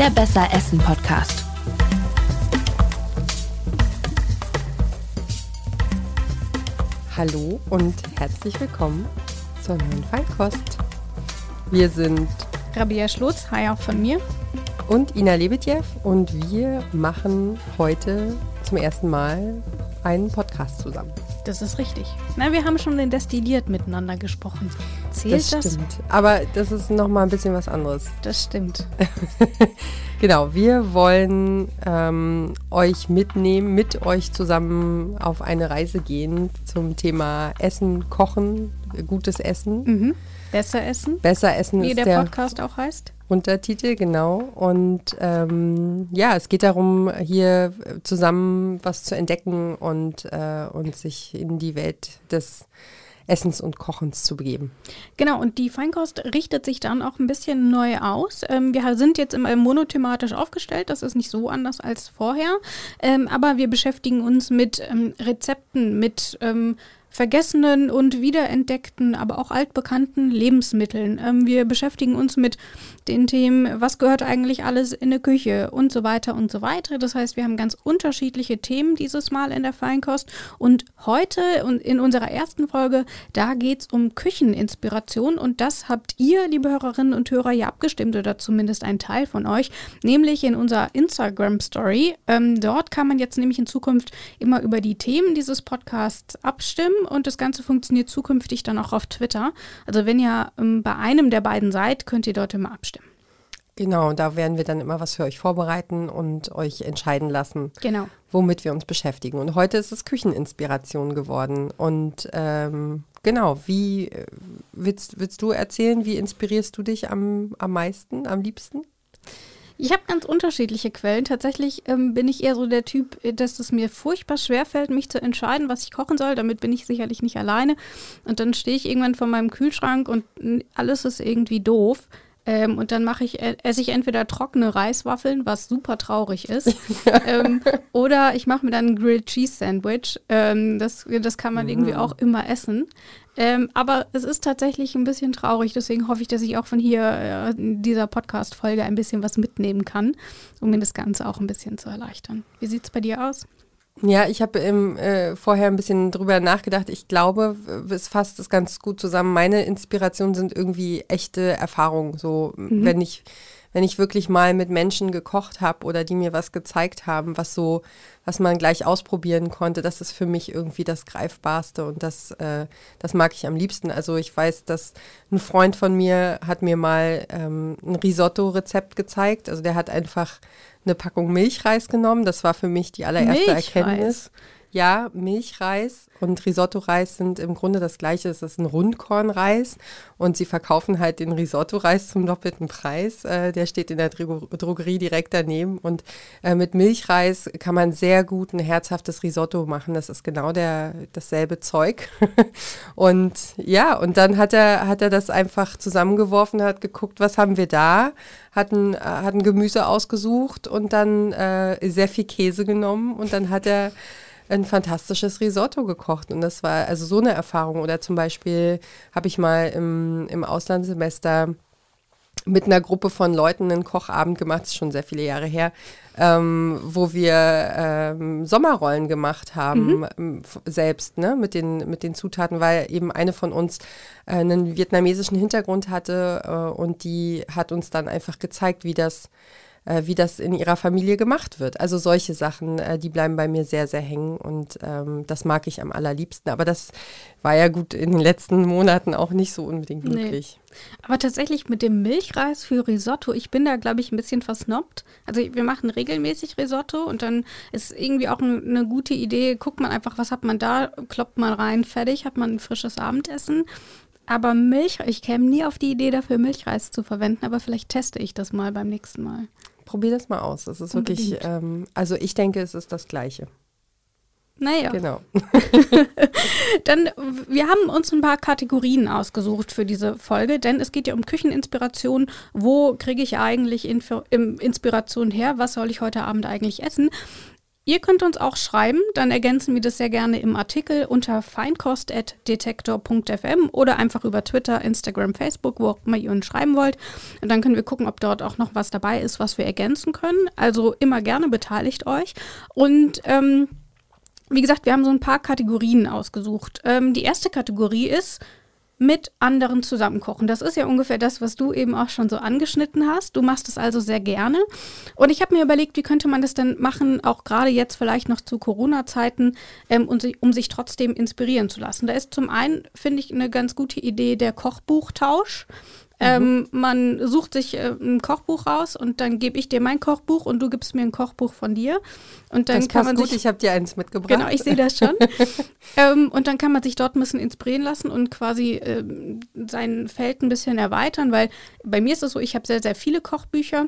Der Besser Essen Podcast. Hallo und herzlich willkommen zur neuen Feinkost. Wir sind Rabia Schlotz, hi auch von mir. Und Ina Lebetjew und wir machen heute zum ersten Mal einen Podcast zusammen. Das ist richtig. Na, wir haben schon den Destilliert miteinander gesprochen. Zählt das? Das stimmt. Aber das ist nochmal ein bisschen was anderes. Das stimmt. genau, wir wollen ähm, euch mitnehmen, mit euch zusammen auf eine Reise gehen zum Thema Essen, Kochen, gutes Essen. Mhm. Besser essen. Besser essen Wie ist der, der Podcast auch heißt. Untertitel, genau. Und ähm, ja, es geht darum, hier zusammen was zu entdecken und, äh, und sich in die Welt des Essens und Kochens zu begeben. Genau, und die Feinkost richtet sich dann auch ein bisschen neu aus. Ähm, wir sind jetzt immer monothematisch aufgestellt, das ist nicht so anders als vorher, ähm, aber wir beschäftigen uns mit ähm, Rezepten, mit ähm, vergessenen und wiederentdeckten, aber auch altbekannten Lebensmitteln. Ähm, wir beschäftigen uns mit den Themen, was gehört eigentlich alles in der Küche und so weiter und so weiter. Das heißt, wir haben ganz unterschiedliche Themen dieses Mal in der Feinkost. Und heute und in unserer ersten Folge, da geht es um Kücheninspiration und das habt ihr, liebe Hörerinnen und Hörer, ja abgestimmt oder zumindest ein Teil von euch, nämlich in unserer Instagram-Story. Ähm, dort kann man jetzt nämlich in Zukunft immer über die Themen dieses Podcasts abstimmen und das Ganze funktioniert zukünftig dann auch auf Twitter. Also wenn ihr ähm, bei einem der beiden seid, könnt ihr dort immer abstimmen. Genau, da werden wir dann immer was für euch vorbereiten und euch entscheiden lassen, genau. womit wir uns beschäftigen. Und heute ist es Kücheninspiration geworden. Und ähm, genau, wie äh, willst, willst du erzählen, wie inspirierst du dich am, am meisten, am liebsten? Ich habe ganz unterschiedliche Quellen. Tatsächlich ähm, bin ich eher so der Typ, dass es mir furchtbar schwer fällt, mich zu entscheiden, was ich kochen soll. Damit bin ich sicherlich nicht alleine. Und dann stehe ich irgendwann vor meinem Kühlschrank und alles ist irgendwie doof. Ähm, und dann mache ich, äh, esse ich entweder trockene Reiswaffeln, was super traurig ist, ähm, oder ich mache mir dann ein Grilled Cheese Sandwich. Ähm, das, das kann man irgendwie auch immer essen. Ähm, aber es ist tatsächlich ein bisschen traurig, deswegen hoffe ich, dass ich auch von hier äh, in dieser Podcast-Folge ein bisschen was mitnehmen kann, um mir das Ganze auch ein bisschen zu erleichtern. Wie sieht es bei dir aus? Ja, ich habe äh, vorher ein bisschen drüber nachgedacht. Ich glaube, es fasst es ganz gut zusammen. Meine Inspirationen sind irgendwie echte Erfahrungen. So, mhm. wenn ich wenn ich wirklich mal mit Menschen gekocht habe oder die mir was gezeigt haben, was so, was man gleich ausprobieren konnte, das ist für mich irgendwie das Greifbarste und das, äh, das mag ich am liebsten. Also ich weiß, dass ein Freund von mir hat mir mal ähm, ein Risotto-Rezept gezeigt. Also der hat einfach eine Packung Milchreis genommen. Das war für mich die allererste Milchreis. Erkenntnis. Ja, Milchreis und Risotto-Reis sind im Grunde das gleiche. Es ist ein Rundkornreis und sie verkaufen halt den Risotto-Reis zum doppelten Preis. Äh, der steht in der Dro Drogerie direkt daneben. Und äh, mit Milchreis kann man sehr gut ein herzhaftes Risotto machen. Das ist genau der, dasselbe Zeug. und ja, und dann hat er, hat er das einfach zusammengeworfen, hat geguckt, was haben wir da, hat ein, hat ein Gemüse ausgesucht und dann äh, sehr viel Käse genommen und dann hat er ein fantastisches Risotto gekocht. Und das war also so eine Erfahrung. Oder zum Beispiel habe ich mal im, im Auslandssemester mit einer Gruppe von Leuten einen Kochabend gemacht, das ist schon sehr viele Jahre her, ähm, wo wir ähm, Sommerrollen gemacht haben, mhm. Ähm, selbst, ne, mit den, mit den Zutaten, weil eben eine von uns äh, einen vietnamesischen Hintergrund hatte äh, und die hat uns dann einfach gezeigt, wie das äh, wie das in ihrer Familie gemacht wird. Also solche Sachen, äh, die bleiben bei mir sehr, sehr hängen und ähm, das mag ich am allerliebsten. Aber das war ja gut in den letzten Monaten auch nicht so unbedingt möglich. Nee. Aber tatsächlich mit dem Milchreis für Risotto, ich bin da, glaube ich, ein bisschen versnobbt. Also wir machen regelmäßig Risotto und dann ist irgendwie auch ein, eine gute Idee, guckt man einfach, was hat man da, kloppt man rein, fertig, hat man ein frisches Abendessen. Aber Milch, ich käme nie auf die Idee dafür, Milchreis zu verwenden, aber vielleicht teste ich das mal beim nächsten Mal. Probier das mal aus. Das ist wirklich, ähm, also ich denke, es ist das Gleiche. Naja. Genau. Dann, wir haben uns ein paar Kategorien ausgesucht für diese Folge, denn es geht ja um Kücheninspiration. Wo kriege ich eigentlich Info Inspiration her? Was soll ich heute Abend eigentlich essen? Ihr könnt uns auch schreiben, dann ergänzen wir das sehr gerne im Artikel unter feinkost.detektor.fm oder einfach über Twitter, Instagram, Facebook, wo auch immer ihr uns schreiben wollt. Und dann können wir gucken, ob dort auch noch was dabei ist, was wir ergänzen können. Also immer gerne beteiligt euch. Und ähm, wie gesagt, wir haben so ein paar Kategorien ausgesucht. Ähm, die erste Kategorie ist mit anderen zusammenkochen. Das ist ja ungefähr das, was du eben auch schon so angeschnitten hast. Du machst es also sehr gerne. Und ich habe mir überlegt, wie könnte man das denn machen, auch gerade jetzt vielleicht noch zu Corona-Zeiten, ähm, um, um sich trotzdem inspirieren zu lassen. Da ist zum einen, finde ich, eine ganz gute Idee der Kochbuchtausch. Ähm, mhm. man sucht sich äh, ein Kochbuch raus und dann gebe ich dir mein Kochbuch und du gibst mir ein Kochbuch von dir. Und dann das kann man gut, sich, ich habe dir eins mitgebracht. Genau, ich sehe das schon. ähm, und dann kann man sich dort ein bisschen inspirieren lassen und quasi ähm, sein Feld ein bisschen erweitern, weil bei mir ist es so, ich habe sehr, sehr viele Kochbücher.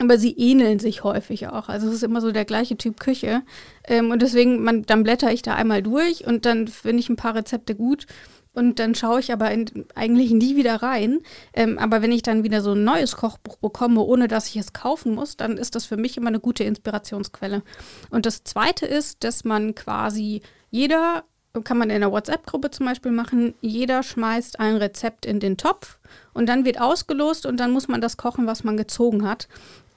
Aber sie ähneln sich häufig auch. Also es ist immer so der gleiche Typ Küche. Ähm, und deswegen, man, dann blätter ich da einmal durch und dann finde ich ein paar Rezepte gut und dann schaue ich aber in, eigentlich nie wieder rein. Ähm, aber wenn ich dann wieder so ein neues Kochbuch bekomme, ohne dass ich es kaufen muss, dann ist das für mich immer eine gute Inspirationsquelle. Und das Zweite ist, dass man quasi jeder, kann man in der WhatsApp-Gruppe zum Beispiel machen, jeder schmeißt ein Rezept in den Topf und dann wird ausgelost und dann muss man das kochen, was man gezogen hat.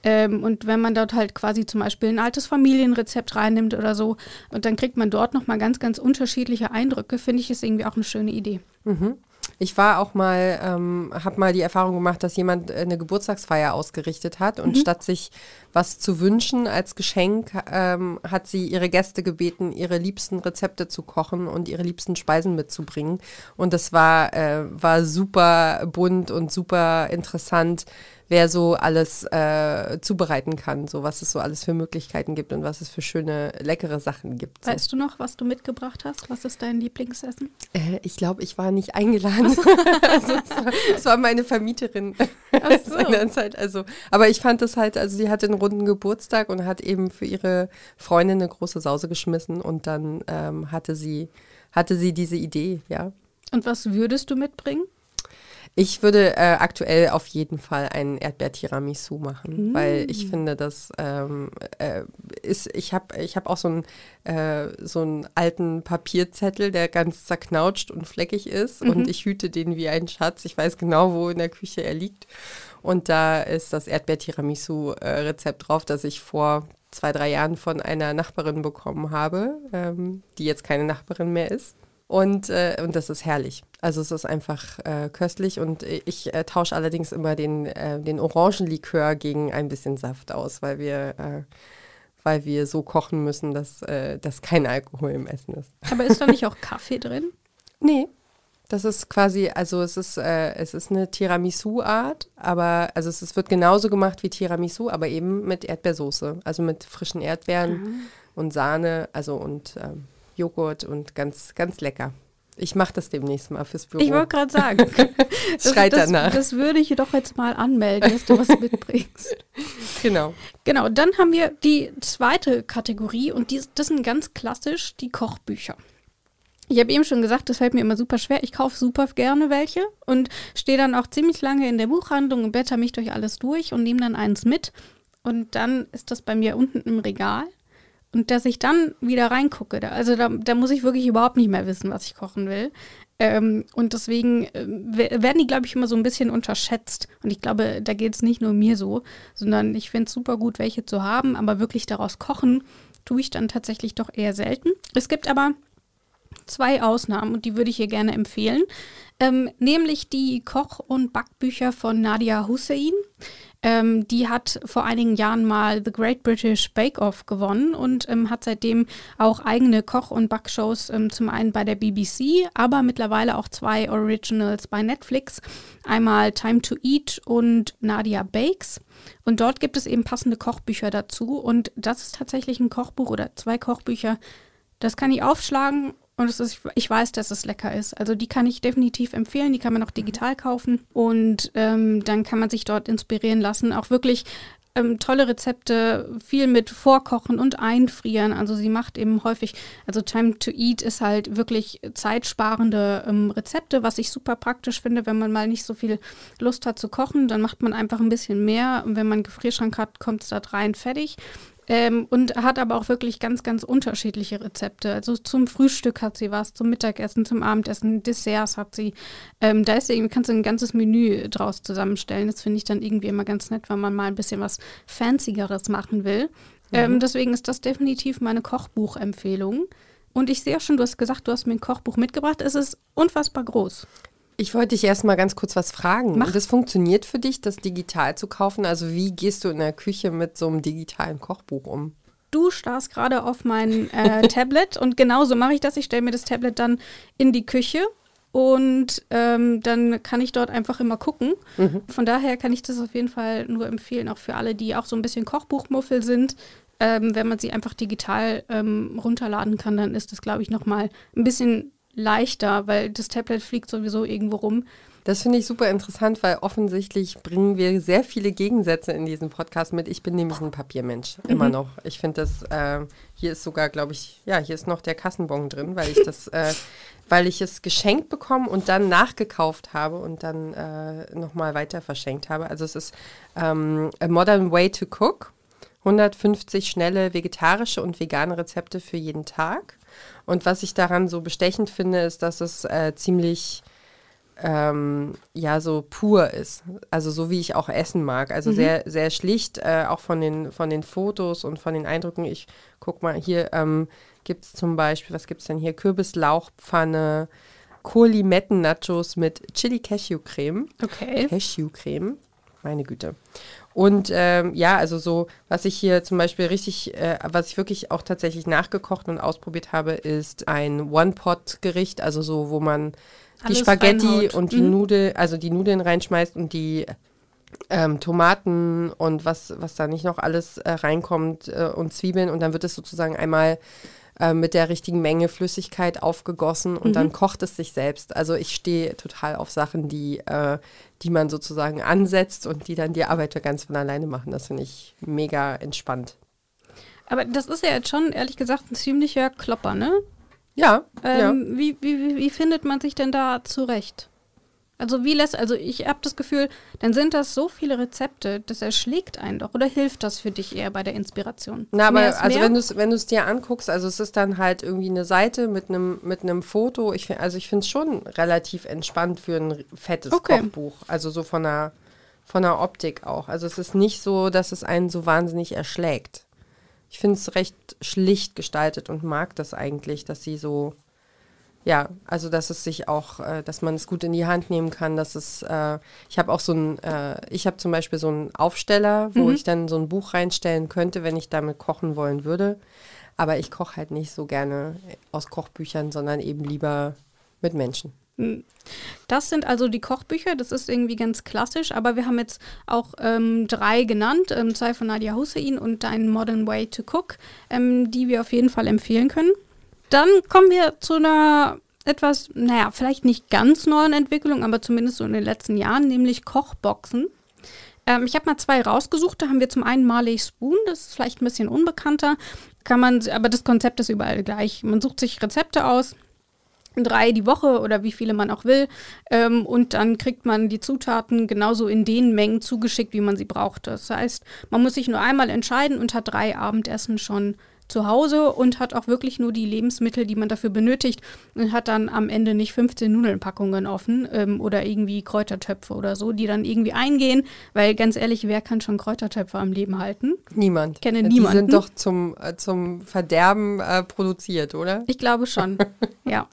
Ähm, und wenn man dort halt quasi zum Beispiel ein altes Familienrezept reinnimmt oder so, und dann kriegt man dort nochmal ganz, ganz unterschiedliche Eindrücke, finde ich es irgendwie auch eine schöne Idee. Mhm. Ich war auch mal, ähm, habe mal die Erfahrung gemacht, dass jemand eine Geburtstagsfeier ausgerichtet hat und mhm. statt sich was zu wünschen als Geschenk, ähm, hat sie ihre Gäste gebeten, ihre liebsten Rezepte zu kochen und ihre liebsten Speisen mitzubringen. Und das war, äh, war super bunt und super interessant wer so alles äh, zubereiten kann, so was es so alles für Möglichkeiten gibt und was es für schöne, leckere Sachen gibt. So. Weißt du noch, was du mitgebracht hast? Was ist dein Lieblingsessen? Äh, ich glaube, ich war nicht eingeladen. So. also, es, war, es, war, meine Vermieterin so. seinerzeit. Also, aber ich fand das halt, also sie hatte einen runden Geburtstag und hat eben für ihre Freundin eine große Sause geschmissen und dann ähm, hatte sie hatte sie diese Idee, ja. Und was würdest du mitbringen? Ich würde äh, aktuell auf jeden Fall einen Erdbeer-Tiramisu machen, mm. weil ich finde, das ähm, äh, ist, ich habe ich hab auch so einen, äh, so einen alten Papierzettel, der ganz zerknautscht und fleckig ist mhm. und ich hüte den wie ein Schatz. Ich weiß genau, wo in der Küche er liegt. Und da ist das Erdbeer-Tiramisu-Rezept drauf, das ich vor zwei, drei Jahren von einer Nachbarin bekommen habe, ähm, die jetzt keine Nachbarin mehr ist. Und, äh, und das ist herrlich. Also es ist einfach äh, köstlich und ich äh, tausche allerdings immer den, äh, den Orangenlikör gegen ein bisschen Saft aus, weil wir, äh, weil wir so kochen müssen, dass, äh, dass kein Alkohol im Essen ist. Aber ist da nicht auch Kaffee drin? Nee. Das ist quasi, also es ist, es ist eine Tiramisu-Art, aber also es, es, wird genauso gemacht wie Tiramisu, aber eben mit Erdbeersoße, also mit frischen Erdbeeren mhm. und Sahne, also und ähm, Joghurt und ganz, ganz lecker. Ich mache das demnächst mal fürs Büro. Ich wollte gerade sagen. das, Schreit das, danach. Das würde ich doch jetzt mal anmelden, dass du was mitbringst. Genau. Genau, dann haben wir die zweite Kategorie und die, das sind ganz klassisch die Kochbücher. Ich habe eben schon gesagt, das fällt mir immer super schwer. Ich kaufe super gerne welche und stehe dann auch ziemlich lange in der Buchhandlung und blätter mich durch alles durch und nehme dann eins mit. Und dann ist das bei mir unten im Regal. Und dass ich dann wieder reingucke, da, also da, da muss ich wirklich überhaupt nicht mehr wissen, was ich kochen will. Ähm, und deswegen äh, werden die, glaube ich, immer so ein bisschen unterschätzt. Und ich glaube, da geht es nicht nur mir so, sondern ich finde es super gut, welche zu haben, aber wirklich daraus kochen tue ich dann tatsächlich doch eher selten. Es gibt aber zwei Ausnahmen und die würde ich hier gerne empfehlen. Ähm, nämlich die Koch- und Backbücher von Nadia Hussein. Ähm, die hat vor einigen Jahren mal The Great British Bake Off gewonnen und ähm, hat seitdem auch eigene Koch- und Backshows, ähm, zum einen bei der BBC, aber mittlerweile auch zwei Originals bei Netflix. Einmal Time to Eat und Nadia Bakes. Und dort gibt es eben passende Kochbücher dazu. Und das ist tatsächlich ein Kochbuch oder zwei Kochbücher. Das kann ich aufschlagen und es ist, ich weiß, dass es lecker ist. Also die kann ich definitiv empfehlen. Die kann man auch digital kaufen. Und ähm, dann kann man sich dort inspirieren lassen. Auch wirklich ähm, tolle Rezepte, viel mit Vorkochen und Einfrieren. Also sie macht eben häufig, also Time to Eat ist halt wirklich zeitsparende ähm, Rezepte, was ich super praktisch finde, wenn man mal nicht so viel Lust hat zu kochen, dann macht man einfach ein bisschen mehr. Und wenn man einen Gefrierschrank hat, kommt es da rein fertig. Ähm, und hat aber auch wirklich ganz, ganz unterschiedliche Rezepte. Also zum Frühstück hat sie was, zum Mittagessen, zum Abendessen, Desserts hat sie. Ähm, da ist irgendwie, kannst du ein ganzes Menü draus zusammenstellen. Das finde ich dann irgendwie immer ganz nett, wenn man mal ein bisschen was Fancyeres machen will. Ähm, mhm. Ähm, deswegen ist das definitiv meine Kochbuchempfehlung. Und ich sehe auch schon, du hast gesagt, du hast mir ein Kochbuch mitgebracht. Es ist unfassbar groß. Ich wollte dich erst mal ganz kurz was fragen. Mach. Das funktioniert für dich, das digital zu kaufen? Also wie gehst du in der Küche mit so einem digitalen Kochbuch um? Du starrst gerade auf mein äh, Tablet und genauso mache ich das. Ich stelle mir das Tablet dann in die Küche und ähm, dann kann ich dort einfach immer gucken. Mhm. Von daher kann ich das auf jeden Fall nur empfehlen, auch für alle, die auch so ein bisschen Kochbuchmuffel sind. Ähm, wenn man sie einfach digital ähm, runterladen kann, dann ist das, glaube ich, nochmal ein bisschen leichter, weil das Tablet fliegt sowieso irgendwo rum. Das finde ich super interessant, weil offensichtlich bringen wir sehr viele Gegensätze in diesen Podcast mit. Ich bin nämlich ein Papiermensch, mhm. immer noch. Ich finde das, äh, hier ist sogar, glaube ich, ja, hier ist noch der Kassenbon drin, weil ich das, äh, weil ich es geschenkt bekommen und dann nachgekauft habe und dann äh, nochmal weiter verschenkt habe. Also es ist ähm, A Modern Way to Cook. 150 schnelle vegetarische und vegane Rezepte für jeden Tag. Und was ich daran so bestechend finde, ist, dass es äh, ziemlich ähm, ja so pur ist. Also so wie ich auch essen mag. Also mhm. sehr, sehr schlicht, äh, auch von den, von den Fotos und von den Eindrücken. Ich guck mal, hier ähm, gibt es zum Beispiel, was gibt es denn hier? Kürbislauchpfanne, Kohllimetten-Nachos mit Chili-Cashew-Creme. Okay. Cashew-Creme. Meine Güte. Und ähm, ja, also so, was ich hier zum Beispiel richtig, äh, was ich wirklich auch tatsächlich nachgekocht und ausprobiert habe, ist ein One-Pot-Gericht, also so, wo man Alles die Spaghetti reinhaut. und die mhm. Nudel, also die Nudeln reinschmeißt und die ähm, Tomaten und was, was da nicht noch alles äh, reinkommt äh, und Zwiebeln und dann wird es sozusagen einmal äh, mit der richtigen Menge Flüssigkeit aufgegossen und mhm. dann kocht es sich selbst. Also ich stehe total auf Sachen, die, äh, die man sozusagen ansetzt und die dann die Arbeit ganz von alleine machen. Das finde ich mega entspannt. Aber das ist ja jetzt schon, ehrlich gesagt, ein ziemlicher Klopper, ne? Ja. Ähm, ja. Wie, wie, wie findet man sich denn da zurecht? Also wie lässt, also ich habe das Gefühl, dann sind das so viele Rezepte, das erschlägt einen doch. Oder hilft das für dich eher bei der Inspiration? Na, aber also wenn du es wenn dir anguckst, also es ist dann halt irgendwie eine Seite mit einem mit einem Foto. Ich find, also ich finde es schon relativ entspannt für ein fettes okay. Kochbuch. Also so von der von der Optik auch. Also es ist nicht so, dass es einen so wahnsinnig erschlägt. Ich finde es recht schlicht gestaltet und mag das eigentlich, dass sie so ja, also dass es sich auch, äh, dass man es gut in die Hand nehmen kann, dass es, äh, ich habe auch so ein, äh, ich habe zum Beispiel so einen Aufsteller, wo mhm. ich dann so ein Buch reinstellen könnte, wenn ich damit kochen wollen würde. Aber ich koche halt nicht so gerne aus Kochbüchern, sondern eben lieber mit Menschen. Hm. Das sind also die Kochbücher, das ist irgendwie ganz klassisch, aber wir haben jetzt auch ähm, drei genannt, ähm, zwei von Nadia Hussein und Dein Modern Way to Cook, ähm, die wir auf jeden Fall empfehlen können. Dann kommen wir zu einer etwas, naja, vielleicht nicht ganz neuen Entwicklung, aber zumindest so in den letzten Jahren, nämlich Kochboxen. Ähm, ich habe mal zwei rausgesucht. Da haben wir zum einen Marley Spoon, das ist vielleicht ein bisschen unbekannter. Kann man, aber das Konzept ist überall gleich. Man sucht sich Rezepte aus, drei die Woche oder wie viele man auch will. Ähm, und dann kriegt man die Zutaten genauso in den Mengen zugeschickt, wie man sie braucht. Das heißt, man muss sich nur einmal entscheiden und hat drei Abendessen schon zu Hause und hat auch wirklich nur die Lebensmittel, die man dafür benötigt und hat dann am Ende nicht 15 Nudelnpackungen offen ähm, oder irgendwie Kräutertöpfe oder so, die dann irgendwie eingehen, weil ganz ehrlich, wer kann schon Kräutertöpfe am Leben halten? Niemand. Ich kenne niemanden. Die sind doch zum, äh, zum Verderben äh, produziert, oder? Ich glaube schon, ja.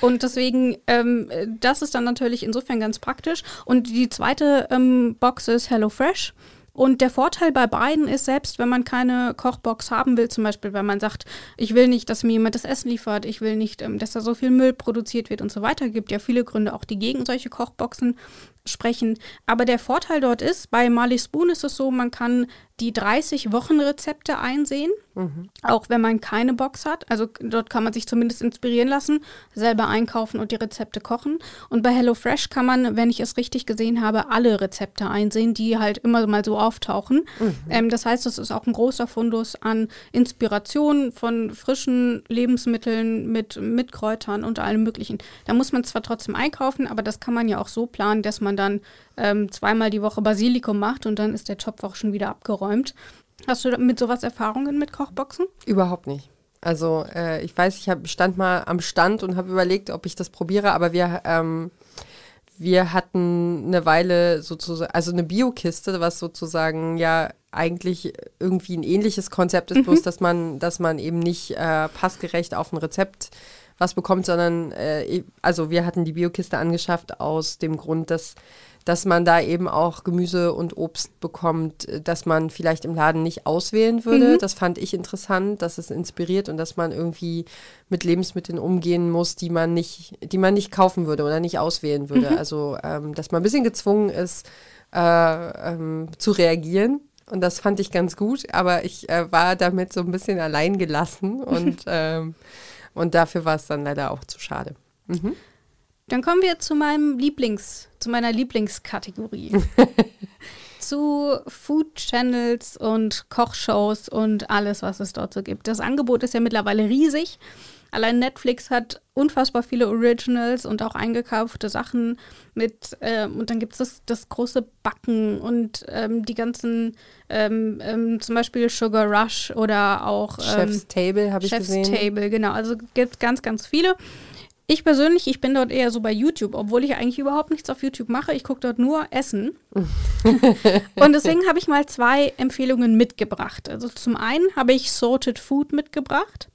Und deswegen, ähm, das ist dann natürlich insofern ganz praktisch. Und die zweite ähm, Box ist HelloFresh. Und der Vorteil bei beiden ist, selbst wenn man keine Kochbox haben will, zum Beispiel, wenn man sagt, ich will nicht, dass mir jemand das Essen liefert, ich will nicht, ähm, dass da so viel Müll produziert wird und so weiter, gibt ja viele Gründe auch, die gegen solche Kochboxen sprechen. Aber der Vorteil dort ist, bei Marley Spoon ist es so, man kann die 30 Wochen Rezepte einsehen, mhm. auch wenn man keine Box hat. Also dort kann man sich zumindest inspirieren lassen, selber einkaufen und die Rezepte kochen. Und bei HelloFresh kann man, wenn ich es richtig gesehen habe, alle Rezepte einsehen, die halt immer mal so auftauchen. Mhm. Ähm, das heißt, es ist auch ein großer Fundus an Inspiration von frischen Lebensmitteln mit, mit Kräutern und allem Möglichen. Da muss man zwar trotzdem einkaufen, aber das kann man ja auch so planen, dass man dann ähm, zweimal die Woche Basilikum macht und dann ist der Topf auch schon wieder abgeräumt. Hast du mit sowas Erfahrungen mit Kochboxen? Überhaupt nicht. Also äh, ich weiß, ich hab, stand mal am Stand und habe überlegt, ob ich das probiere, aber wir, ähm, wir hatten eine Weile sozusagen, also eine Biokiste, was sozusagen ja eigentlich irgendwie ein ähnliches Konzept ist, mhm. bloß dass man, dass man eben nicht äh, passgerecht auf ein Rezept was bekommt, sondern äh, also wir hatten die Biokiste angeschafft aus dem Grund, dass dass man da eben auch Gemüse und Obst bekommt, äh, das man vielleicht im Laden nicht auswählen würde. Mhm. Das fand ich interessant, dass es inspiriert und dass man irgendwie mit Lebensmitteln umgehen muss, die man nicht, die man nicht kaufen würde oder nicht auswählen würde. Mhm. Also ähm, dass man ein bisschen gezwungen ist, äh, ähm, zu reagieren. Und das fand ich ganz gut, aber ich äh, war damit so ein bisschen allein gelassen und, ähm, und dafür war es dann leider auch zu schade. Mhm. Dann kommen wir zu meinem Lieblings, zu meiner Lieblingskategorie. zu Food Channels und Kochshows und alles, was es dort so gibt. Das Angebot ist ja mittlerweile riesig. Allein Netflix hat unfassbar viele Originals und auch eingekaufte Sachen mit. Äh, und dann gibt es das, das, große Backen und ähm, die ganzen, ähm, ähm, zum Beispiel Sugar Rush oder auch Chef's Table habe ich Chef's gesehen. Chef's Table, genau. Also gibt es ganz, ganz viele. Ich persönlich, ich bin dort eher so bei YouTube, obwohl ich eigentlich überhaupt nichts auf YouTube mache. Ich gucke dort nur Essen. und deswegen habe ich mal zwei Empfehlungen mitgebracht. Also zum einen habe ich Sorted Food mitgebracht.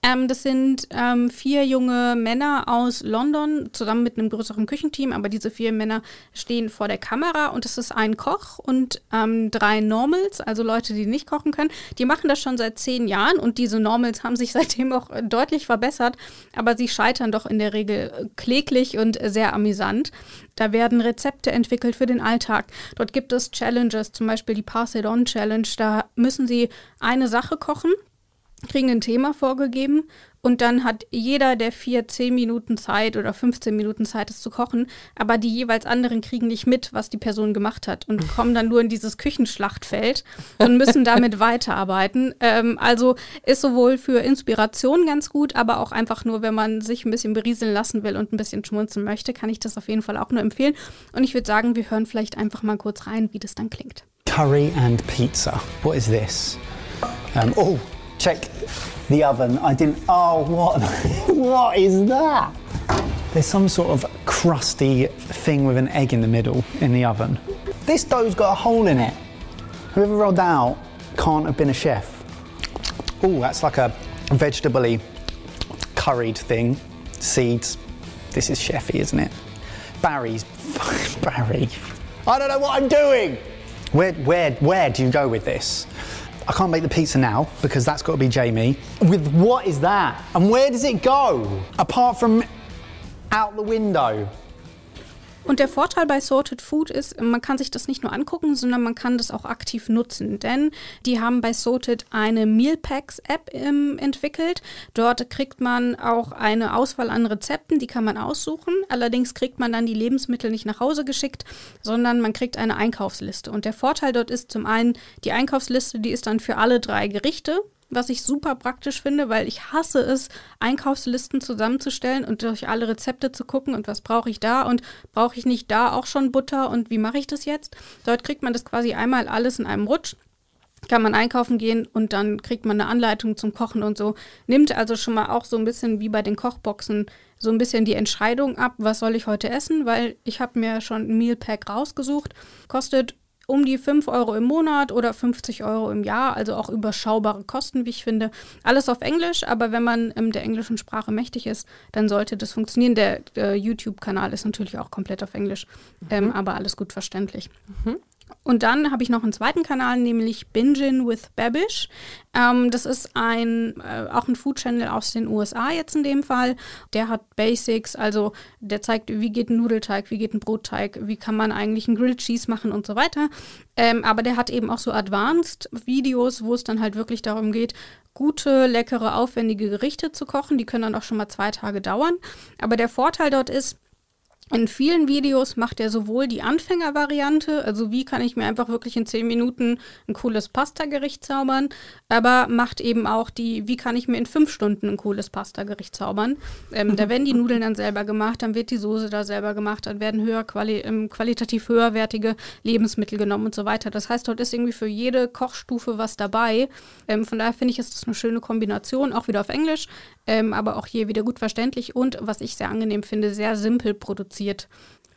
Ähm, das sind ähm, vier junge Männer aus London, zusammen mit einem größeren Küchenteam, aber diese vier Männer stehen vor der Kamera und es ist ein Koch und ähm, drei Normals, also Leute, die nicht kochen können. Die machen das schon seit zehn Jahren und diese Normals haben sich seitdem auch deutlich verbessert, aber sie scheitern doch in der Regel kläglich und sehr amüsant. Da werden Rezepte entwickelt für den Alltag. Dort gibt es Challenges, zum Beispiel die Pass It On Challenge. Da müssen sie eine Sache kochen kriegen ein Thema vorgegeben und dann hat jeder der vier zehn Minuten Zeit oder 15 Minuten Zeit, es zu kochen, aber die jeweils anderen kriegen nicht mit, was die Person gemacht hat und kommen dann nur in dieses Küchenschlachtfeld und müssen damit weiterarbeiten. Ähm, also ist sowohl für Inspiration ganz gut, aber auch einfach nur, wenn man sich ein bisschen berieseln lassen will und ein bisschen schmunzeln möchte, kann ich das auf jeden Fall auch nur empfehlen. Und ich würde sagen, wir hören vielleicht einfach mal kurz rein, wie das dann klingt. Curry and pizza. What is this? Um, oh. Check the oven. I didn't. Oh, what? what is that? There's some sort of crusty thing with an egg in the middle in the oven. This dough's got a hole in it. Whoever rolled that out can't have been a chef. Oh, that's like a vegetable curried thing. Seeds. This is chefy, isn't it? Barry's. Barry. I don't know what I'm doing. Where, where, where do you go with this? I can't make the pizza now because that's got to be Jamie. With what is that? And where does it go? Apart from out the window. Und der Vorteil bei Sorted Food ist, man kann sich das nicht nur angucken, sondern man kann das auch aktiv nutzen. Denn die haben bei Sorted eine Mealpacks-App ähm, entwickelt. Dort kriegt man auch eine Auswahl an Rezepten, die kann man aussuchen. Allerdings kriegt man dann die Lebensmittel nicht nach Hause geschickt, sondern man kriegt eine Einkaufsliste. Und der Vorteil dort ist zum einen, die Einkaufsliste, die ist dann für alle drei Gerichte was ich super praktisch finde, weil ich hasse es, Einkaufslisten zusammenzustellen und durch alle Rezepte zu gucken und was brauche ich da und brauche ich nicht da auch schon Butter und wie mache ich das jetzt? Dort kriegt man das quasi einmal alles in einem Rutsch. Kann man einkaufen gehen und dann kriegt man eine Anleitung zum Kochen und so. Nimmt also schon mal auch so ein bisschen wie bei den Kochboxen so ein bisschen die Entscheidung ab, was soll ich heute essen, weil ich habe mir schon ein Mealpack rausgesucht. Kostet um die 5 Euro im Monat oder 50 Euro im Jahr, also auch überschaubare Kosten, wie ich finde. Alles auf Englisch, aber wenn man ähm, der englischen Sprache mächtig ist, dann sollte das funktionieren. Der, der YouTube-Kanal ist natürlich auch komplett auf Englisch, ähm, mhm. ähm, aber alles gut verständlich. Mhm. Und dann habe ich noch einen zweiten Kanal, nämlich Bingin with Babish. Ähm, das ist ein, äh, auch ein Food Channel aus den USA jetzt in dem Fall. Der hat Basics, also der zeigt, wie geht ein Nudelteig, wie geht ein Brotteig, wie kann man eigentlich einen Grilled Cheese machen und so weiter. Ähm, aber der hat eben auch so Advanced Videos, wo es dann halt wirklich darum geht, gute, leckere, aufwendige Gerichte zu kochen. Die können dann auch schon mal zwei Tage dauern. Aber der Vorteil dort ist, In vielen Videos macht er sowohl die Anfängervariante, also wie kann ich mir einfach wirklich in 10 Minuten ein cooles Pasta-Gericht zaubern, aber macht eben auch die, wie kann ich mir in 5 Stunden ein cooles Pasta-Gericht zaubern. Ähm, da werden die Nudeln dann selber gemacht, dann wird die Soße da selber gemacht, dann werden höher quali ähm, qualitativ höherwertige Lebensmittel genommen und so weiter. Das heißt, dort ist irgendwie für jede Kochstufe was dabei. Ähm, von daher finde ich, ist das eine schöne Kombination, auch wieder auf Englisch, ähm, aber auch hier wieder gut verständlich und, was ich sehr angenehm finde, sehr simpel produziert produziert.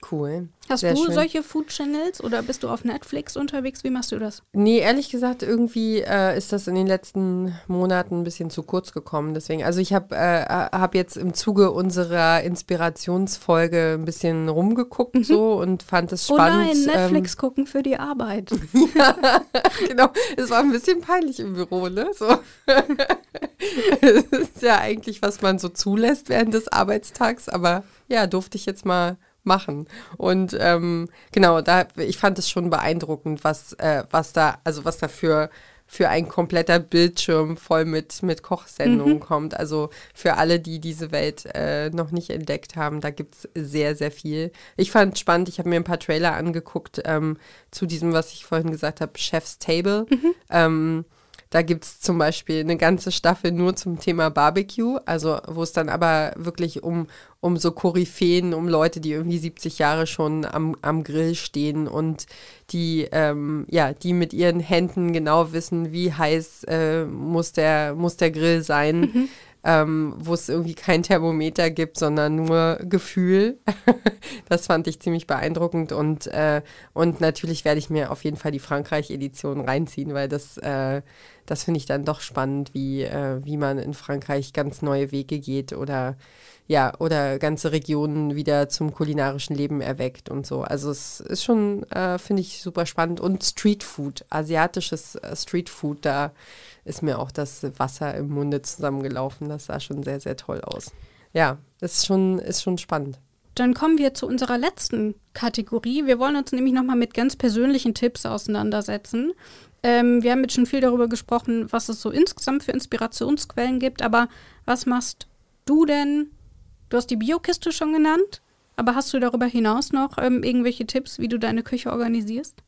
Cool. Hast Sehr du schön. solche Food Channels oder bist du auf Netflix unterwegs? Wie machst du das? Nee, ehrlich gesagt, irgendwie äh, ist das in den letzten Monaten ein bisschen zu kurz gekommen. Deswegen, also ich habe äh, hab jetzt im Zuge unserer Inspirationsfolge ein bisschen rumgeguckt so und fand es Oh spannend. nein, Netflix gucken für die Arbeit. Ähm, genau, es war ein bisschen peinlich im Büro, ne? So. das ist ja eigentlich, was man so zulässt während des Arbeitstags, aber ja, durfte ich jetzt mal machen. Und ähm, genau, da ich fand es schon beeindruckend, was, äh, was da, also was da für, für ein kompletter Bildschirm voll mit, mit Kochsendungen kommt. Also für alle, die diese Welt äh, noch nicht entdeckt haben, da gibt es sehr, sehr viel. Ich fand spannend, ich habe mir ein paar Trailer angeguckt ähm, zu diesem, was ich vorhin gesagt habe, Chef's Table. Ähm, da gibt es zum Beispiel eine ganze Staffel nur zum Thema Barbecue, also wo es dann aber wirklich um, um so Koryphäen, um Leute, die irgendwie 70 Jahre schon am, am Grill stehen und die, ähm, ja, die mit ihren Händen genau wissen, wie heiß äh, muss, der, muss der Grill sein. Ähm, wo es irgendwie kein Thermometer gibt, sondern nur Gefühl. das fand ich ziemlich beeindruckend und, äh, und natürlich werde ich mir auf jeden Fall die Frankreich-Edition reinziehen, weil das, äh, das finde ich dann doch spannend, wie, äh, wie man in Frankreich ganz neue Wege geht oder ja, oder ganze Regionen wieder zum kulinarischen Leben erweckt und so. Also es ist schon, äh, finde ich, super spannend. Und Streetfood, asiatisches äh, Streetfood, da ist mir auch das Wasser im Munde zusammengelaufen. Das sah schon sehr, sehr toll aus. Ja, ist schon, ist schon spannend. Dann kommen wir zu unserer letzten Kategorie. Wir wollen uns nämlich nochmal mit ganz persönlichen Tipps auseinandersetzen. Ähm, wir haben jetzt schon viel darüber gesprochen, was es so insgesamt für Inspirationsquellen gibt, aber was machst du denn? Du hast die Biokiste schon genannt, aber hast du darüber hinaus noch ähm, irgendwelche Tipps, wie du deine Küche organisierst?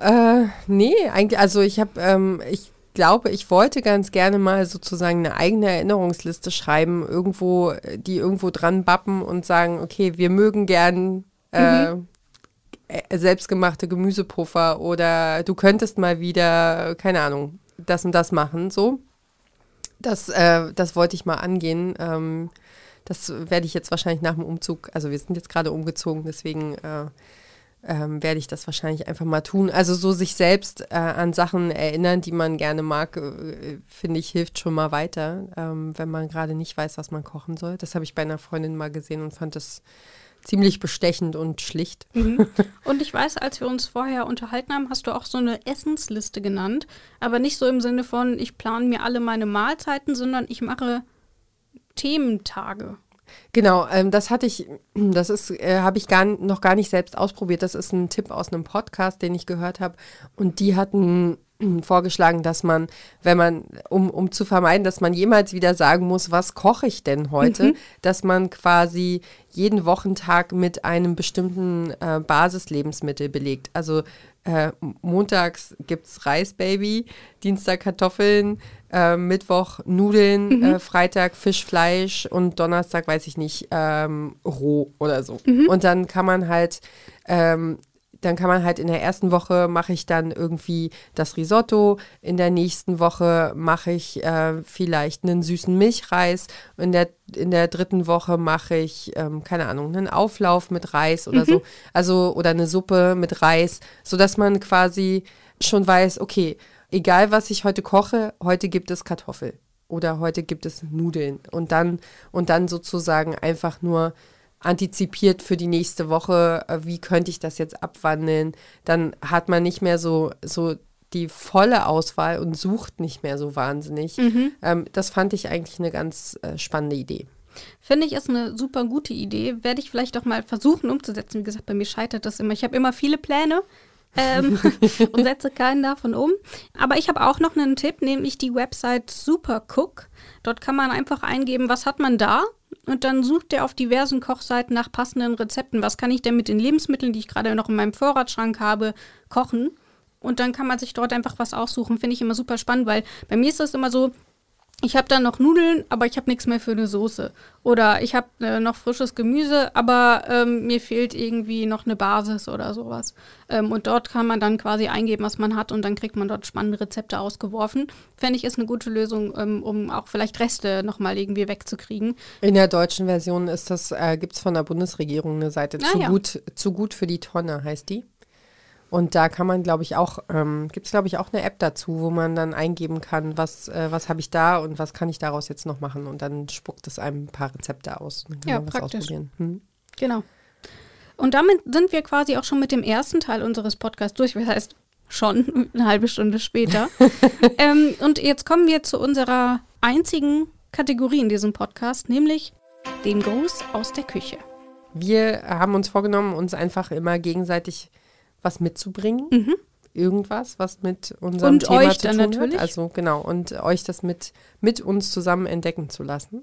Äh, nee, eigentlich, also ich habe, ähm, ich glaube, ich wollte ganz gerne mal sozusagen eine eigene Erinnerungsliste schreiben, irgendwo, die irgendwo dran bappen und sagen, okay, wir mögen gern äh, äh, selbstgemachte Gemüsepuffer oder du könntest mal wieder, keine Ahnung, das und das machen, so. Das, äh, das wollte ich mal angehen. Ähm, das werde ich jetzt wahrscheinlich nach dem Umzug, also wir sind jetzt gerade umgezogen, deswegen äh, ähm, werde ich das wahrscheinlich einfach mal tun. Also so sich selbst äh, an Sachen erinnern, die man gerne mag, äh, finde ich, hilft schon mal weiter, ähm, wenn man gerade nicht weiß, was man kochen soll. Das habe ich bei einer Freundin mal gesehen und fand das ziemlich bestechend und schlicht. Und ich weiß, als wir uns vorher unterhalten haben, hast du auch so eine Essensliste genannt, aber nicht so im Sinne von, ich plane mir alle meine Mahlzeiten, sondern ich mache Thementage. Genau, ähm, das hatte ich, das ist, äh, habe ich gar, noch gar nicht selbst ausprobiert. Das ist ein Tipp aus einem Podcast, den ich gehört habe. Und die hatten vorgeschlagen, dass man, wenn man, um, um zu vermeiden, dass man jemals wieder sagen muss, was koche ich denn heute, dass man quasi jeden Wochentag mit einem bestimmten äh, Basislebensmittel belegt. Also äh, montags gibt es Reis, Baby, Dienstag Kartoffeln, äh, Mittwoch Nudeln, äh, Freitag Fisch, Fleisch und Donnerstag, weiß ich nicht, ähm, roh oder so. Und dann kann man halt ähm, dann kann man halt in der ersten Woche mache ich dann irgendwie das Risotto, in der nächsten Woche mache ich äh, vielleicht einen süßen Milchreis, in der, in der dritten Woche mache ich, ähm, keine Ahnung, einen Auflauf mit Reis oder so, also oder eine Suppe mit Reis, sodass man quasi schon weiß, okay, egal was ich heute koche, heute gibt es Kartoffel oder heute gibt es Nudeln. Und dann und dann sozusagen einfach nur antizipiert für die nächste Woche, äh, wie könnte ich das jetzt abwandeln, dann hat man nicht mehr so, so die volle Auswahl und sucht nicht mehr so wahnsinnig. Ähm, das fand ich eigentlich eine ganz äh, spannende Idee. Finde ich ist eine super gute Idee. Werde ich vielleicht auch mal versuchen umzusetzen. Wie gesagt, bei mir scheitert das immer. Ich habe immer viele Pläne. ähm, und setze keinen davon um. Aber ich habe auch noch einen Tipp, nämlich die Website Supercook. Dort kann man einfach eingeben, was hat man da und dann sucht er auf diversen Kochseiten nach passenden Rezepten. Was kann ich denn mit den Lebensmitteln, die ich gerade noch in meinem Vorratsschrank habe, kochen? Und dann kann man sich dort einfach was aussuchen. Finde ich immer super spannend, weil bei mir ist das immer so, ich habe dann noch Nudeln, aber ich habe nichts mehr für eine Soße. Oder ich habe äh, noch frisches Gemüse, aber ähm, mir fehlt irgendwie noch eine Basis oder sowas. Ähm, und dort kann man dann quasi eingeben, was man hat und dann kriegt man dort spannende Rezepte ausgeworfen. Fände ich ist eine gute Lösung, ähm, um auch vielleicht Reste nochmal irgendwie wegzukriegen. In der deutschen Version ist das, äh, gibt es von der Bundesregierung eine Seite, Ah, zu, ja. gut, zu gut für die Tonne heißt die. Und da kann man, glaube ich, auch, ähm, gibt es, glaube ich, auch eine App dazu, wo man dann eingeben kann, was, äh, was habe ich da und was kann ich daraus jetzt noch machen. Und dann spuckt es einem ein paar Rezepte aus. Ja, praktisch. ausprobieren. Hm. Genau. Und damit sind wir quasi auch schon mit dem ersten Teil unseres Podcasts durch. Das heißt, schon eine halbe Stunde später. ähm, und jetzt kommen wir zu unserer einzigen Kategorie in diesem Podcast, nämlich dem Gruß aus der Küche. Wir haben uns vorgenommen, uns einfach immer gegenseitig was mitzubringen. Irgendwas, was mit unserem Mhm. Und Thema euch zu dann tun natürlich. Hat. Also genau, und euch das mit, mit uns zusammen entdecken zu lassen.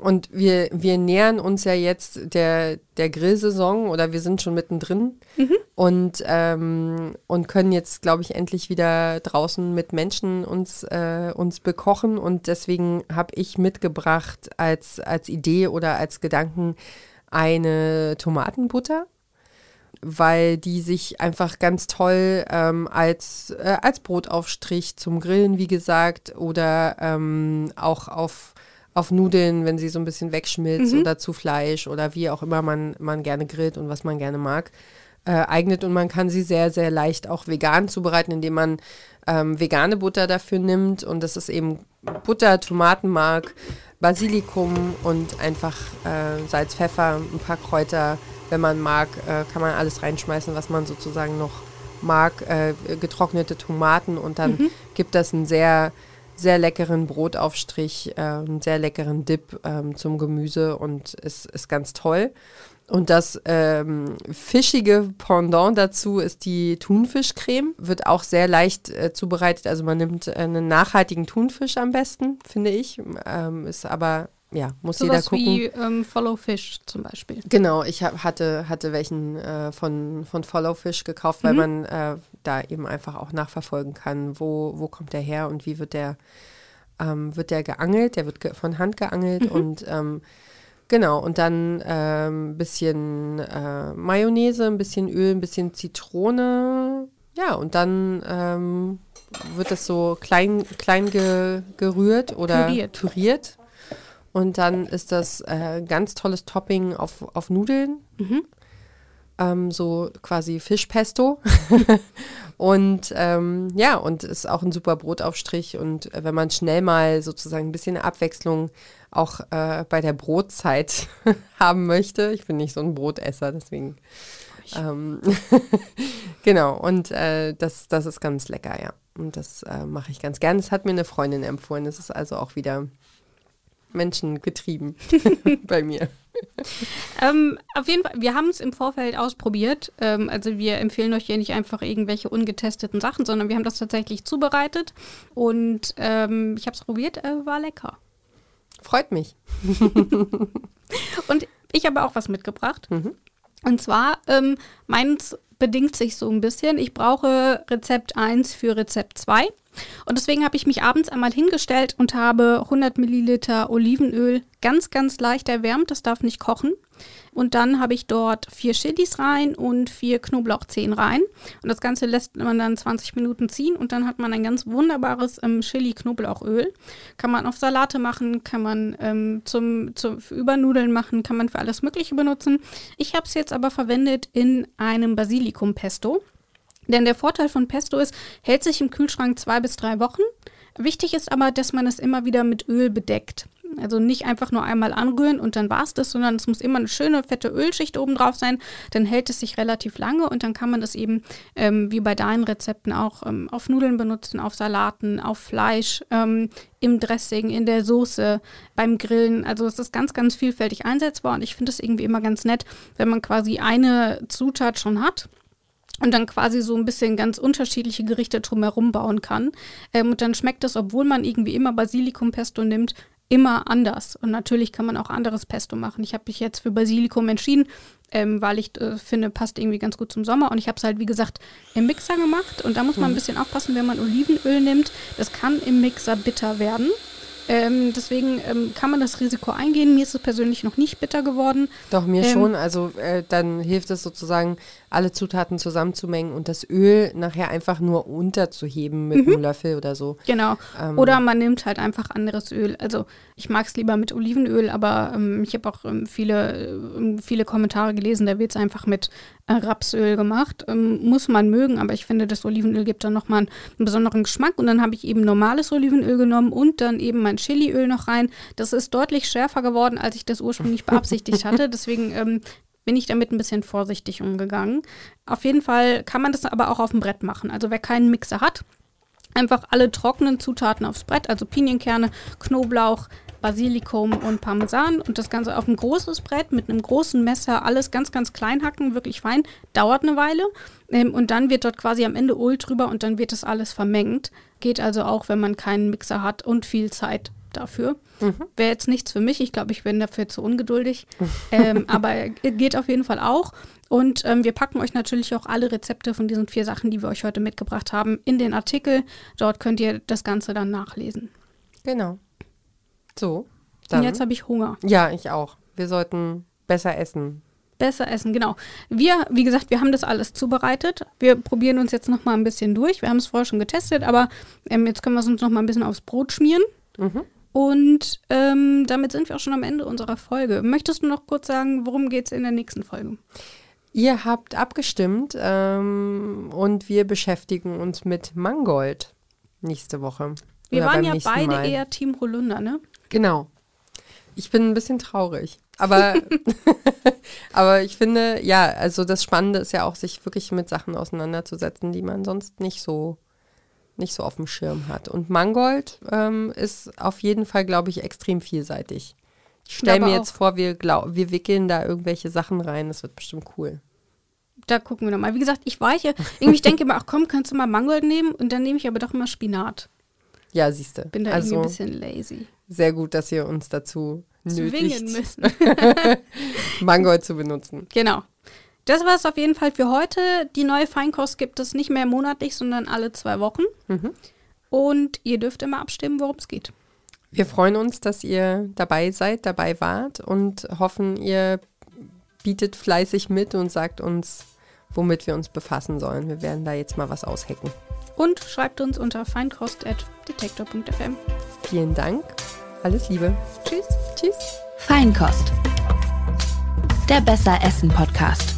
Und wir, wir nähern uns ja jetzt der, der Grillsaison oder wir sind schon mittendrin Mhm. und, ähm, und können jetzt, glaube ich, endlich wieder draußen mit Menschen uns, äh, uns bekochen. Und deswegen habe ich mitgebracht als, als Idee oder als Gedanken eine Tomatenbutter weil die sich einfach ganz toll ähm, als, äh, als Brotaufstrich zum Grillen, wie gesagt, oder ähm, auch auf, auf Nudeln, wenn sie so ein bisschen wegschmilzt oder zu Fleisch oder wie auch immer man, man gerne grillt und was man gerne mag, äh, eignet. Und man kann sie sehr, sehr leicht auch vegan zubereiten, indem man ähm, vegane Butter dafür nimmt. Und das ist eben Butter, Tomatenmark, Basilikum und einfach äh, Salz, Pfeffer, ein paar Kräuter. Wenn man mag, äh, kann man alles reinschmeißen, was man sozusagen noch mag. Äh, getrocknete Tomaten und dann gibt das einen sehr, sehr leckeren Brotaufstrich, äh, einen sehr leckeren Dip ähm, zum Gemüse und ist, ist ganz toll. Und das ähm, fischige Pendant dazu ist die Thunfischcreme. Wird auch sehr leicht äh, zubereitet. Also man nimmt äh, einen nachhaltigen Thunfisch am besten, finde ich. Ähm, ist aber, ja, muss jeder Sowas gucken. wie ähm, Follow Fish zum Beispiel. Genau, ich hab, hatte, hatte welchen äh, von, von Follow Fish gekauft, weil man äh, da eben einfach auch nachverfolgen kann, wo, wo kommt der her und wie wird der, ähm, wird der geangelt. Der wird ge von Hand geangelt und ähm, genau, und dann ein ähm, bisschen äh, Mayonnaise, ein bisschen Öl, ein bisschen Zitrone. Ja, und dann ähm, wird das so klein, klein ge, gerührt oder Püriert. püriert. Und dann ist das äh, ganz tolles Topping auf, auf Nudeln. Ähm, so quasi Fischpesto. und ähm, ja, und ist auch ein super Brotaufstrich. Und äh, wenn man schnell mal sozusagen ein bisschen Abwechslung auch äh, bei der Brotzeit haben möchte, ich bin nicht so ein Brotesser, deswegen. Ähm, genau, und äh, das, das ist ganz lecker, ja. Und das äh, mache ich ganz gern. Das hat mir eine Freundin empfohlen. Das ist also auch wieder menschengetrieben bei mir. Ähm, auf jeden Fall, wir haben es im Vorfeld ausprobiert. Ähm, also wir empfehlen euch hier nicht einfach irgendwelche ungetesteten Sachen, sondern wir haben das tatsächlich zubereitet. Und ähm, ich habe es probiert, äh, war lecker. Freut mich. Und ich habe auch was mitgebracht. Und zwar, ähm, meins bedingt sich so ein bisschen. Ich brauche Rezept 1 für Rezept 2. Und deswegen habe ich mich abends einmal hingestellt und habe 100 Milliliter Olivenöl ganz, ganz leicht erwärmt. Das darf nicht kochen. Und dann habe ich dort vier Chilis rein und vier Knoblauchzehen rein. Und das Ganze lässt man dann 20 Minuten ziehen und dann hat man ein ganz wunderbares ähm, Chili-Knoblauchöl. Kann man auf Salate machen, kann man ähm, zum, zum, Übernudeln machen, kann man für alles Mögliche benutzen. Ich habe es jetzt aber verwendet in einem Basilikum-Pesto. Denn der Vorteil von Pesto ist, hält sich im Kühlschrank zwei bis drei Wochen. Wichtig ist aber, dass man es immer wieder mit Öl bedeckt. Also nicht einfach nur einmal anrühren und dann war es das, sondern es muss immer eine schöne fette Ölschicht oben drauf sein. Dann hält es sich relativ lange und dann kann man das eben, ähm, wie bei deinen Rezepten auch, ähm, auf Nudeln benutzen, auf Salaten, auf Fleisch, ähm, im Dressing, in der Soße, beim Grillen. Also es ist ganz, ganz vielfältig einsetzbar und ich finde es irgendwie immer ganz nett, wenn man quasi eine Zutat schon hat und dann quasi so ein bisschen ganz unterschiedliche Gerichte drumherum bauen kann. Ähm, und dann schmeckt das, obwohl man irgendwie immer Basilikumpesto nimmt, immer anders. Und natürlich kann man auch anderes Pesto machen. Ich habe mich jetzt für Basilikum entschieden, ähm, weil ich äh, finde, passt irgendwie ganz gut zum Sommer. Und ich habe es halt, wie gesagt, im Mixer gemacht. Und da muss man ein mhm. bisschen aufpassen, wenn man Olivenöl nimmt. Das kann im Mixer bitter werden. Ähm, deswegen ähm, kann man das Risiko eingehen. Mir ist es persönlich noch nicht bitter geworden. Doch, mir ähm, schon. Also äh, dann hilft es sozusagen, alle Zutaten zusammenzumengen und das Öl nachher einfach nur unterzuheben mit mhm. einem Löffel oder so. Genau. Ähm, oder man nimmt halt einfach anderes Öl. Also ich mag es lieber mit Olivenöl, aber ähm, ich habe auch ähm, viele, viele Kommentare gelesen, da wird es einfach mit äh, Rapsöl gemacht. muss man mögen, aber ich finde, das Olivenöl gibt dann nochmal einen, einen besonderen Geschmack. Und dann habe ich eben normales Olivenöl genommen und dann eben mein Chiliöl noch rein. Das ist deutlich schärfer geworden, als ich das ursprünglich beabsichtigt hatte. Deswegen ähm, bin ich damit ein bisschen vorsichtig umgegangen. Auf jeden Fall kann man das aber auch auf dem Brett machen. Also wer keinen Mixer hat, einfach alle trockenen Zutaten aufs Brett, also Pinienkerne, Knoblauch, Basilikum und Parmesan und das Ganze auf ein großes Brett mit einem großen Messer, alles ganz, ganz klein hacken, wirklich fein, dauert eine Weile ähm, und dann wird dort quasi am Ende Öl drüber und dann wird das alles vermengt. Geht also auch, wenn man keinen Mixer hat und viel Zeit dafür. Mhm. Wäre jetzt nichts für mich. Ich glaube, ich bin dafür zu ungeduldig. ähm, aber geht auf jeden Fall auch. Und ähm, wir packen euch natürlich auch alle Rezepte von diesen vier Sachen, die wir euch heute mitgebracht haben, in den Artikel. Dort könnt ihr das Ganze dann nachlesen. Genau. So. Dann. Und jetzt habe ich Hunger. Ja, ich auch. Wir sollten besser essen. Besser essen, genau. Wir, wie gesagt, wir haben das alles zubereitet. Wir probieren uns jetzt noch mal ein bisschen durch. Wir haben es vorher schon getestet, aber ähm, jetzt können wir es uns noch mal ein bisschen aufs Brot schmieren. Mhm. Und ähm, damit sind wir auch schon am Ende unserer Folge. Möchtest du noch kurz sagen, worum geht es in der nächsten Folge? Ihr habt abgestimmt ähm, und wir beschäftigen uns mit Mangold nächste Woche. Wir waren ja beide Mal. eher Team Holunder, ne? Genau. Ich bin ein bisschen traurig. Aber, aber ich finde, ja, also das Spannende ist ja auch, sich wirklich mit Sachen auseinanderzusetzen, die man sonst nicht so nicht so auf dem Schirm hat. Und Mangold ähm, ist auf jeden Fall, glaube ich, extrem vielseitig. Ich stelle mir jetzt vor, wir, glaub, wir wickeln da irgendwelche Sachen rein. Das wird bestimmt cool. Da gucken wir nochmal. Wie gesagt, ich weiche. Irgendwie ich denke immer, ach komm, kannst du mal Mangold nehmen? Und dann nehme ich aber doch immer Spinat. Ja, siehst du. Bin da also, irgendwie ein bisschen lazy. Sehr gut, dass ihr uns dazu zwingen müssen. Mangold zu benutzen. Genau. Das war es auf jeden Fall für heute. Die neue Feinkost gibt es nicht mehr monatlich, sondern alle zwei Wochen. Mhm. Und ihr dürft immer abstimmen, worum es geht. Wir freuen uns, dass ihr dabei seid, dabei wart und hoffen, ihr bietet fleißig mit und sagt uns, womit wir uns befassen sollen. Wir werden da jetzt mal was aushacken. Und schreibt uns unter feinkost.detektor.fm. Vielen Dank. Alles Liebe. Tschüss. Tschüss. Feinkost. Der Besser Essen Podcast.